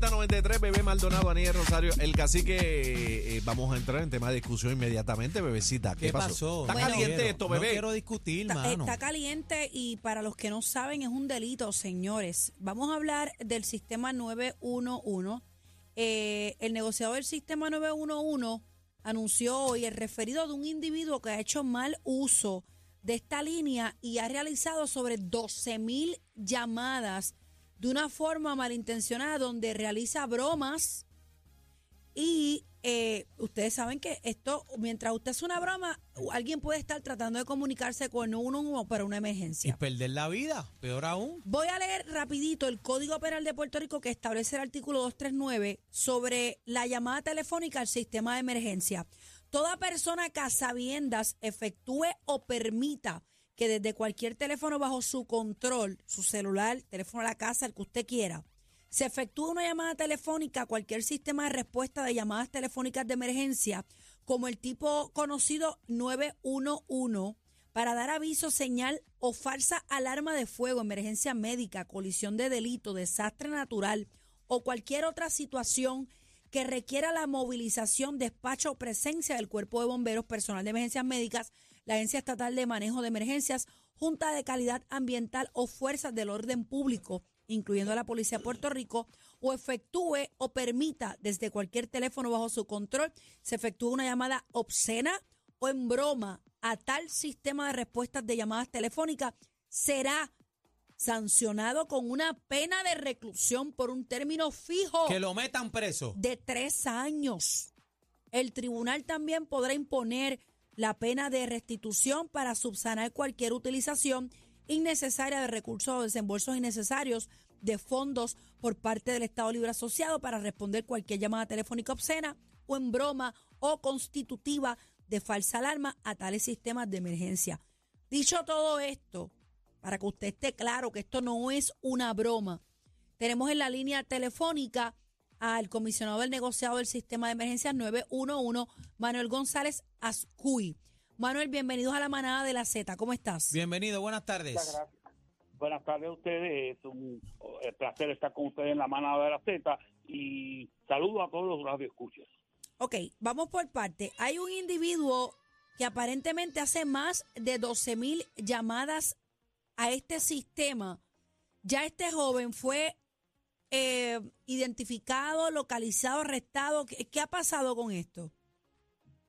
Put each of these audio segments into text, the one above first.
Z93, bebé Maldonado, Aniel Rosario, el cacique. eh, eh, vamos a entrar en tema de discusión inmediatamente, bebecita. ¿Qué, ¿Qué pasó? ¿Está caliente quiero, esto, No bebé? quiero discutir, Está, mano. está caliente y para los que no saben es un delito, señores. Vamos a hablar del sistema 911. Eh, el negociador del sistema 911 anunció hoy el referido de un individuo que ha hecho mal uso de esta línea y ha realizado sobre 12 mil llamadas de una forma malintencionada donde realiza bromas y eh, ustedes saben que esto, mientras usted hace una broma, alguien puede estar tratando de comunicarse con uno para una Y emergencia. perder la vida, peor aún. Voy a leer rapidito el Código Penal de Puerto Rico que establece el artículo 239 sobre la llamada telefónica al sistema de emergencia. Toda persona que a sabiendas efectúe o permita que desde cualquier teléfono bajo su control, su celular, teléfono a la casa, el que usted quiera, se efectúa una llamada telefónica a cualquier sistema de respuesta de llamadas telefónicas de emergencia, como el tipo conocido 911, para dar aviso, señal o falsa alarma de fuego, emergencia médica, colisión de delito, desastre natural o cualquier otra situación que requiera la movilización, despacho o presencia del Cuerpo de Bomberos, personal de emergencias médicas, la Agencia Estatal de Manejo de Emergencias, Junta de Calidad Ambiental o Fuerzas del Orden Público, incluyendo a la Policía de Puerto Rico, o efectúe o permita desde cualquier teléfono bajo su control, se efectúe una llamada obscena o en broma a tal sistema de respuestas de llamadas telefónicas, será sancionado con una pena de reclusión por un término fijo Que lo metan preso. de tres años. El tribunal también podrá imponer la pena de restitución para subsanar cualquier utilización innecesaria de recursos o desembolsos innecesarios de fondos por parte del Estado Libre Asociado para responder cualquier llamada telefónica obscena o en broma o constitutiva de falsa alarma a tales sistemas de emergencia. Dicho todo esto, para que usted esté claro que esto no es una broma, tenemos en la línea telefónica al comisionado del negociado del sistema de emergencias 911, Manuel González Azcuy. Manuel, bienvenidos a la manada de la Z. ¿Cómo estás? Bienvenido, buenas tardes. gracias. Buenas tardes a ustedes. Es un placer estar con ustedes en la manada de la Z y saludo a todos los radioescuchas. Ok, vamos por parte. Hay un individuo que aparentemente hace más de 12 mil llamadas a este sistema. Ya este joven fue eh, identificado, localizado, arrestado. ¿Qué, qué ha pasado con esto?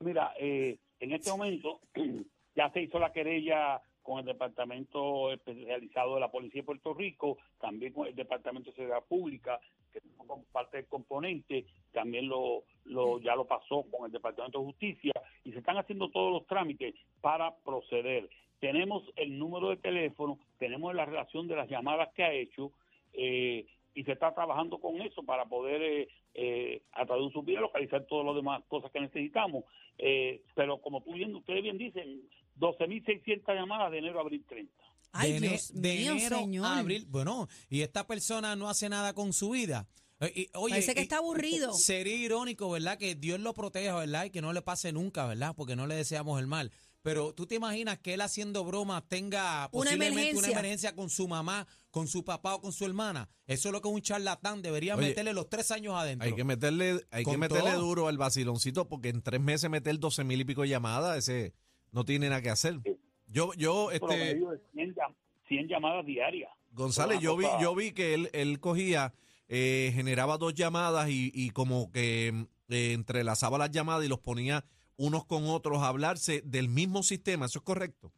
Mira, eh, en este momento ya se hizo la querella con el Departamento Especializado de la Policía de Puerto Rico, también con el Departamento de Seguridad Pública, que como parte del componente, también lo, lo ya lo pasó con el Departamento de Justicia y se están haciendo todos los trámites para proceder. Tenemos el número de teléfono, tenemos la relación de las llamadas que ha hecho eh, y se está trabajando con eso para poder eh, eh, a través de un subir localizar todas las demás cosas que necesitamos. Eh, pero como tú bien, ustedes bien dicen, 12.600 llamadas de enero a abril 30. Ay, de, Dios de mío, enero señor. a abril. Bueno, y esta persona no hace nada con su vida. Eh, oye, Parece que está aburrido. Sería irónico, ¿verdad? Que Dios lo proteja, ¿verdad? Y que no le pase nunca, ¿verdad? Porque no le deseamos el mal. Pero tú te imaginas que él haciendo bromas tenga posiblemente una emergencia. emergencia con su mamá, con su papá o con su hermana. Eso es lo que un charlatán debería Oye, meterle los tres años adentro. Hay que meterle, hay que meterle todo. duro al vaciloncito porque en tres meses meter 12 mil y pico de llamadas, ese no tiene nada que hacer. Yo, yo, este, Promedio de 100, llam- 100 llamadas diarias. González, yo vi, yo vi que él, él cogía, eh, generaba dos llamadas y, y como que eh, entrelazaba las llamadas y los ponía unos con otros a hablarse del mismo sistema. ¿Eso es correcto?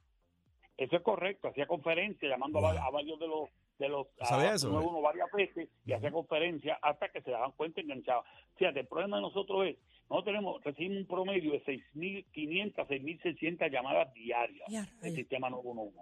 Eso es correcto, hacía conferencia llamando a Wow. va- a, varios de los de los ¿Sabía a- eso, uno, uno varias veces y hacía conferencia hasta que se daban cuenta y enganchaba. Fíjate, el problema de nosotros es, nosotros tenemos, recibimos un promedio de 6.500 a 6.600 llamadas diarias del sistema 911.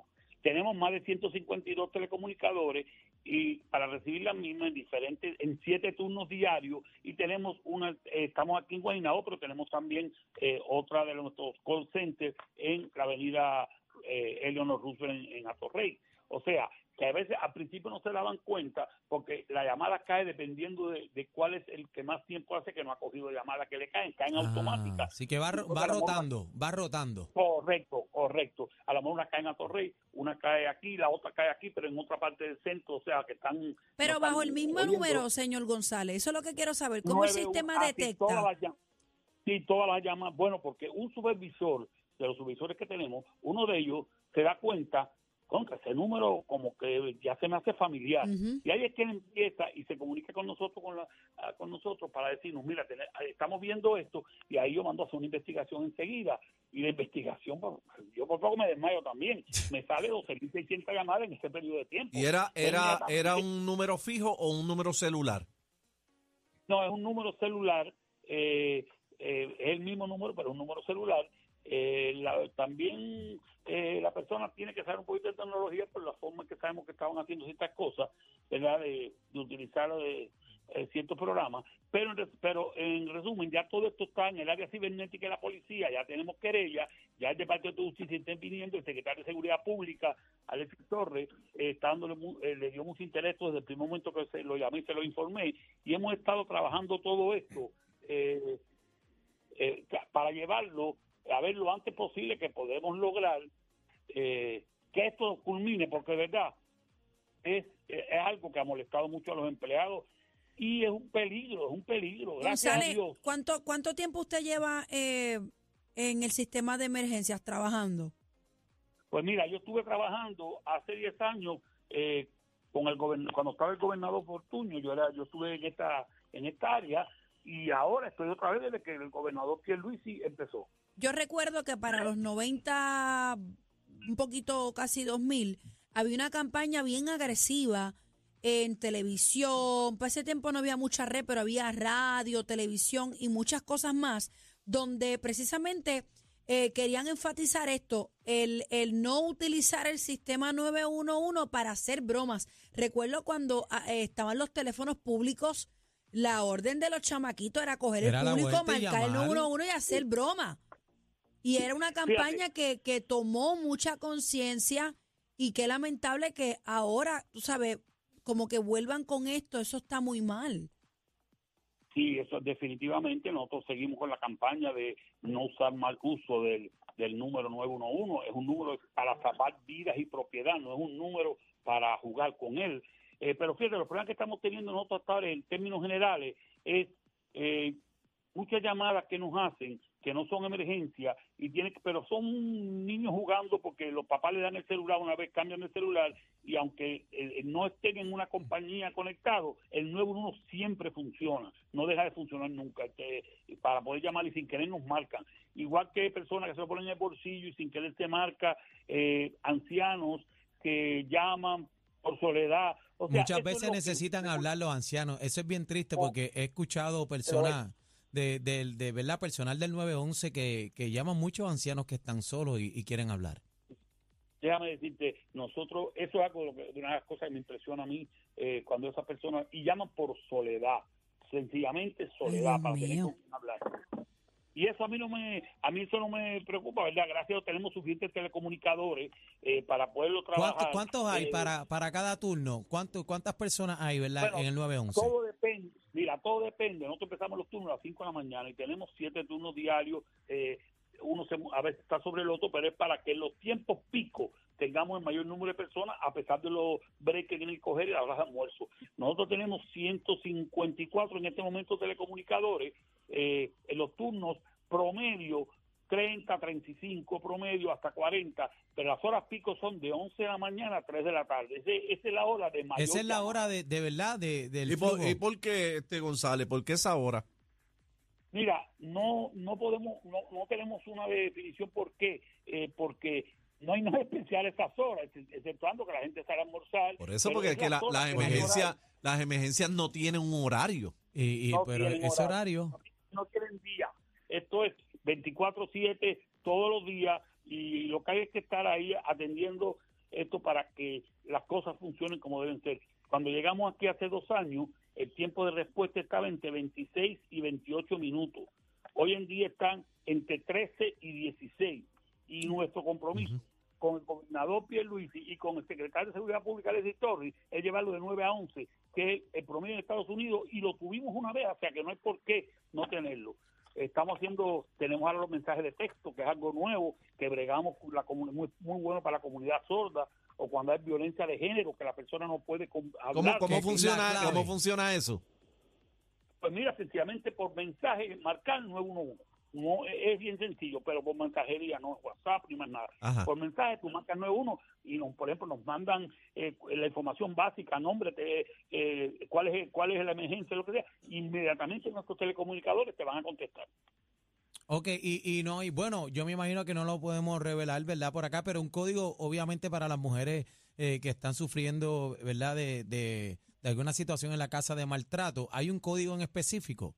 Tenemos más de 152 telecomunicadores y para recibir las mismas en diferentes, en siete turnos diarios y tenemos una, eh, estamos aquí en Guaynabo, pero tenemos también eh, otra de nuestros call centers en la avenida eh, Eleanor Roosevelt en, en Atorrey. O sea, que a veces al principio no se daban cuenta porque la llamada cae dependiendo de, de cuál es el que más tiempo hace que no ha cogido llamadas que le caen, caen Ah, automáticas. Así que va, ro- va mejor- rotando, va rotando. Correcto, correcto. A lo mejor una cae en Atorrey, una cae aquí, la otra cae aquí, pero en otra parte del centro, o sea, que están... Pero no bajo están el mismo oyendo. número, señor González, eso es lo que quiero saber. ¿Cómo el sistema ah, detecta? todas las llam- sí, todas las llamadas. Bueno, porque un supervisor, de los supervisores que tenemos, uno de ellos se da cuenta, contra ese número como que ya se me hace familiar. Y ahí es que él empieza y se comunica con nosotros con, la, ah, con nosotros para decirnos, mira, ah, estamos viendo esto y ahí yo mando a hacer una investigación enseguida. Y la investigación, yo por poco me desmayo también. Me sale 12.600 llamadas en ese periodo de tiempo. ¿Y era, era, era un número fijo o un número celular? No, es un número celular, eh, eh, es el mismo número, pero es un número celular. Eh, la- también eh, la persona tiene que saber un poquito de tecnología por la forma en que sabemos que estaban haciendo ciertas cosas, ¿verdad? De, de utilizar eh, eh, ciertos programas. Pero en, pero en resumen, ya todo esto está en el área cibernética de la policía, ya tenemos querella, ya el Departamento de Justicia está pidiendo, el secretario de Seguridad Pública, Alexis Torres, eh, está dándole eh, le dio mucho interés desde el primer momento que se lo llamé y se lo informé, y hemos estado trabajando todo esto para llevarlo a ver lo antes posible que podemos lograr eh, que esto culmine, porque de verdad es, es algo que ha molestado mucho a los empleados y es un peligro, es un peligro. Gracias a Dios. ¿cuánto, ¿cuánto tiempo usted lleva eh, en el sistema de emergencias trabajando? Pues mira, yo estuve trabajando hace 10 años eh, con el cuando estaba el gobernador Fortuño, yo era yo estuve en esta en esta área y ahora estoy otra vez desde que el gobernador Pierluisi empezó. Yo recuerdo que para los 90, un poquito casi 2000, había una campaña bien agresiva en televisión. Para ese tiempo no había mucha red, pero había radio, televisión y muchas cosas más, donde precisamente eh, querían enfatizar esto, el, el no utilizar el sistema 911 para hacer bromas. Recuerdo cuando ah, eh, estaban los teléfonos públicos, la orden de los chamaquitos era coger Era el público, marcar el llamar. 911 y hacer broma. Y era una campaña que, que tomó mucha conciencia y qué lamentable que ahora, tú sabes, como que vuelvan con esto, eso está muy mal. Sí, eso definitivamente nosotros seguimos con la campaña de no usar mal uso del, del número 911. Es un número para salvar vidas y propiedad, no es un número para jugar con él. Eh, pero fíjate, los problemas que estamos teniendo nosotros hasta ahora en términos generales es eh, muchas llamadas que nos hacen que no son emergencias y tienen que- pero son niños jugando porque los papás le dan el celular una vez cambian el celular y aunque eh, no estén en una compañía conectado el 911 siempre funciona no deja de funcionar nunca este, para poder llamar y sin querer nos marcan igual que personas que se lo ponen en el bolsillo y sin querer se marca eh, ancianos que llaman por soledad o sea, Muchas veces que- necesitan hablar los ancianos. Eso es bien triste porque he escuchado personas de, de, de verdad, personal del 911 que, que llaman muchos ancianos que están solos y, y quieren hablar. déjame decirte, nosotros, eso es algo de, una de las cosas que me impresiona a mí eh, cuando esas personas, y llaman por soledad, sencillamente soledad, Dios para tener mío. con quién hablar. Y eso a mí no me, a mí eso no me preocupa, ¿verdad? Gracias a Dios tenemos suficientes telecomunicadores eh, para poderlo trabajar. ¿Cuántos, cuántos hay Eh, para, para cada turno? ¿Cuánto, ¿Cuántas personas hay, verdad, Bueno, en el 911? Todo mira, todo depende. Nosotros empezamos los turnos a las 5 de la mañana y tenemos siete turnos diarios. eh, uno a veces está sobre el otro, pero es para que en los tiempos picos tengamos el mayor número de personas, a pesar de los breaks que tienen que coger y las horas de almuerzo. Nosotros tenemos 154 en este momento telecomunicadores eh, en los turnos promedio 30, 35 promedio hasta 40, pero las horas pico son de 11 de la mañana a 3 de la tarde. Ese- esa es la hora de mayor Esa es la hora de, de verdad de, del ¿Y por, flujo. y por qué, este González? ¿Por qué esa hora? Mira, no no podemos, no, no tenemos una definición por qué, eh, porque no hay nada especial a esas horas, ex- exceptuando que la gente sale a almorzar. Por eso, porque es que la- las emergencias, las emergencias no tienen un horario. Y, y- no pero ese horario, no tienen día. Esto es 24/7 todos los días y lo que hay es que estar ahí atendiendo esto para que las cosas funcionen como deben ser. Cuando llegamos aquí hace dos años, el tiempo de respuesta estaba entre 26 y 28 minutos. Hoy en día están entre 13 y 16. Y nuestro compromiso con el gobernador Pierluisi y con el secretario de Seguridad Pública, Leslie Torres, es llevarlo de 9 a 11, que es el promedio en Estados Unidos, y lo tuvimos una vez, o sea que no hay por qué no tenerlo. Estamos haciendo, tenemos ahora los mensajes de texto, que es algo nuevo, que bregamos con la muy, muy bueno para la comunidad sorda, o cuando hay violencia de género, que la persona no puede ¿Cómo, hablar. cómo que- funciona. ¿Cómo funciona eso? Pues mira, sencillamente por mensaje, marcar 911. No, es bien sencillo, pero por mensajería, no es WhatsApp ni más nada. Ajá. Por mensaje, tú marcas 91 y, nos, por ejemplo, nos mandan eh, la información básica, nombre, te- eh, cuál, es, cuál es la emergencia, lo que sea. Inmediatamente nuestros telecomunicadores te van a contestar. Ok, y, y no, y bueno, yo me imagino que no lo podemos revelar, ¿verdad? Por acá, pero un código, obviamente, para las mujeres eh, que están sufriendo, ¿verdad? De, de, de alguna situación en la casa de maltrato, ¿hay un código en específico?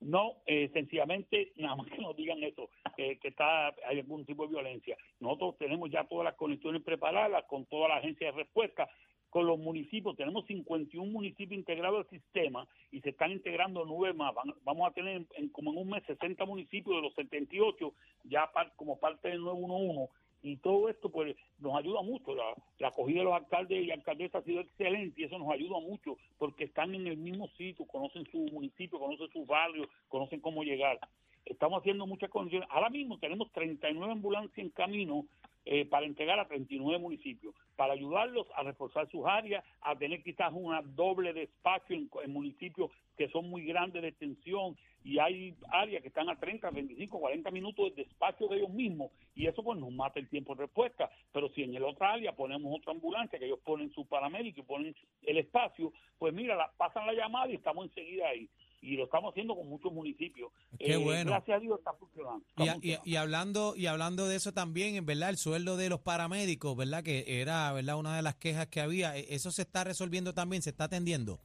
No, eh, sencillamente, nada más que nos digan eso, eh, que está hay algún tipo de violencia. Nosotros tenemos ya todas las conexiones preparadas con toda la agencia de respuesta, con los municipios. Tenemos 51 municipios integrados al sistema y se están integrando nueve más. Van- vamos a tener en, como en un mes 60 municipios de los 78 ya par- como parte del 911 y todo esto pues nos ayuda mucho. La, la acogida de los alcaldes y alcaldesas ha sido excelente y eso nos ayuda mucho porque están en el mismo sitio, conocen su municipio, conocen sus barrios, conocen cómo llegar. Estamos haciendo muchas condiciones. Ahora mismo tenemos 39 ambulancias en camino eh, para entregar a 39 municipios, para ayudarlos a reforzar sus áreas, a tener quizás una doble despacho en, en municipios que son muy grandes de extensión y hay áreas que están a 30, 25, 40 minutos de despacho de ellos mismos y eso pues nos mata el tiempo de respuesta. Pero si en el otra área ponemos otra ambulancia, que ellos ponen su paramédico y ponen el espacio, pues mira, la- pasan la llamada y estamos enseguida ahí. Y lo estamos haciendo con muchos municipios. Qué Eh, bueno. Gracias a Dios está funcionando. está Y, y hablando y hablando de eso también, en verdad, el sueldo de los paramédicos, ¿verdad? Que era, ¿verdad? Una de las quejas que había. ¿E- ¿Eso se está resolviendo también? ¿Se está atendiendo?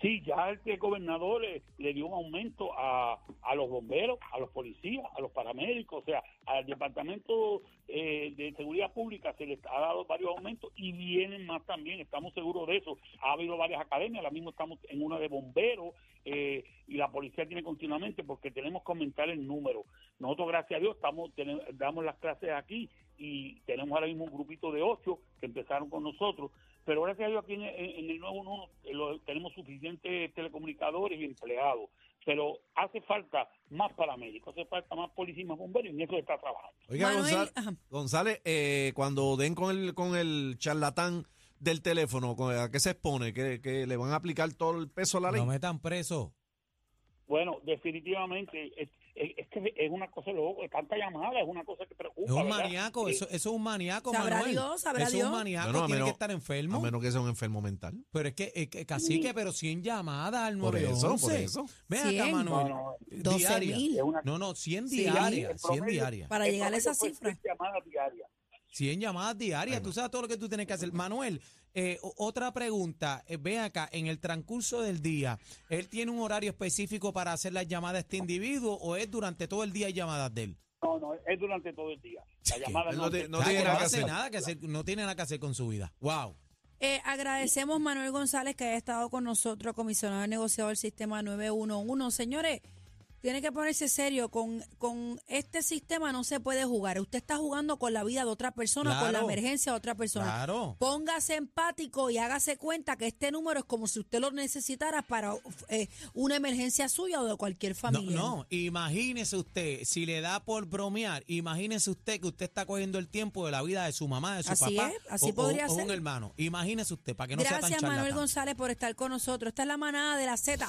Sí, ya el, el gobernador le, le dio un aumento a, a los bomberos, a los policías, a los paramédicos, o sea, al Departamento eh, de Seguridad Pública se les ha dado varios aumentos y vienen más también, estamos seguros de eso. Ha habido varias academias, ahora mismo estamos en una de bomberos eh, y la policía tiene continuamente porque tenemos que aumentar el número. Nosotros, gracias a Dios, estamos tenemos- damos las clases aquí y tenemos ahora mismo un grupito de ocho que empezaron con nosotros, pero gracias a Dios aquí en, en- en el nuevo uno tenemos suficientes telecomunicadores y empleados, pero hace falta más paramédicos, hace falta más policías y más bomberos y en eso se está trabajando. Oiga, Manuel, González. González, eh, cuando den con el, con el charlatán del teléfono, ¿con- ¿a qué se expone? ¿Que, que le van a aplicar todo el peso a la ley? No metan preso. Bueno, definitivamente es, es, es que una cosa loco, tanta llamada es una cosa que preocupa. Es un ¿verdad? maníaco, Eh, eso, eso es un maníaco, Sabrá Manuel. Dios, sabrá eso es Dios. un maníaco, Bueno, a tiene menos- que estar enfermo. A menos que sea un enfermo mental. Pero es que, es que cacique, pero 100 llamadas al Por 911. eso, por eso. Ven acá, 100. Manuel. No, no, 12 Diaria. mil es una- No, no, 100 Sí, diarias, el 100 promedio- diarias. Para llegar a esa cifra. seis llamadas diarias. 100 llamadas diarias, tú sabes todo lo que tú tienes que hacer. Manuel, eh, otra pregunta, eh, ven acá, en el transcurso del día, ¿él tiene un horario específico para hacer las llamadas a este individuo o es durante todo el día hay llamadas de él? No, no, es durante todo el día. La llamada no, te- tiene nada que hace hacer. nada que hacer, no tiene nada que hacer con su vida. Wow. Eh, agradecemos Manuel González que haya estado con nosotros, comisionado de negociado del sistema 911. Señores, tiene que ponerse serio. Con, con este sistema no se puede jugar. Usted está jugando con la vida de otra persona, con la emergencia de otra persona. Claro. Póngase empático y hágase cuenta que este número es como si usted lo necesitara para eh, una emergencia suya o de cualquier No, familia. no, imagínese usted, si le da por bromear, imagínese usted que usted está cogiendo el tiempo de la vida de su mamá, de su Así papá es, así o, podría o- o un ser. hermano. Imagínese usted, para que no sea Gracias Manuel. González por estar con nosotros. Esta es la manada de la Z.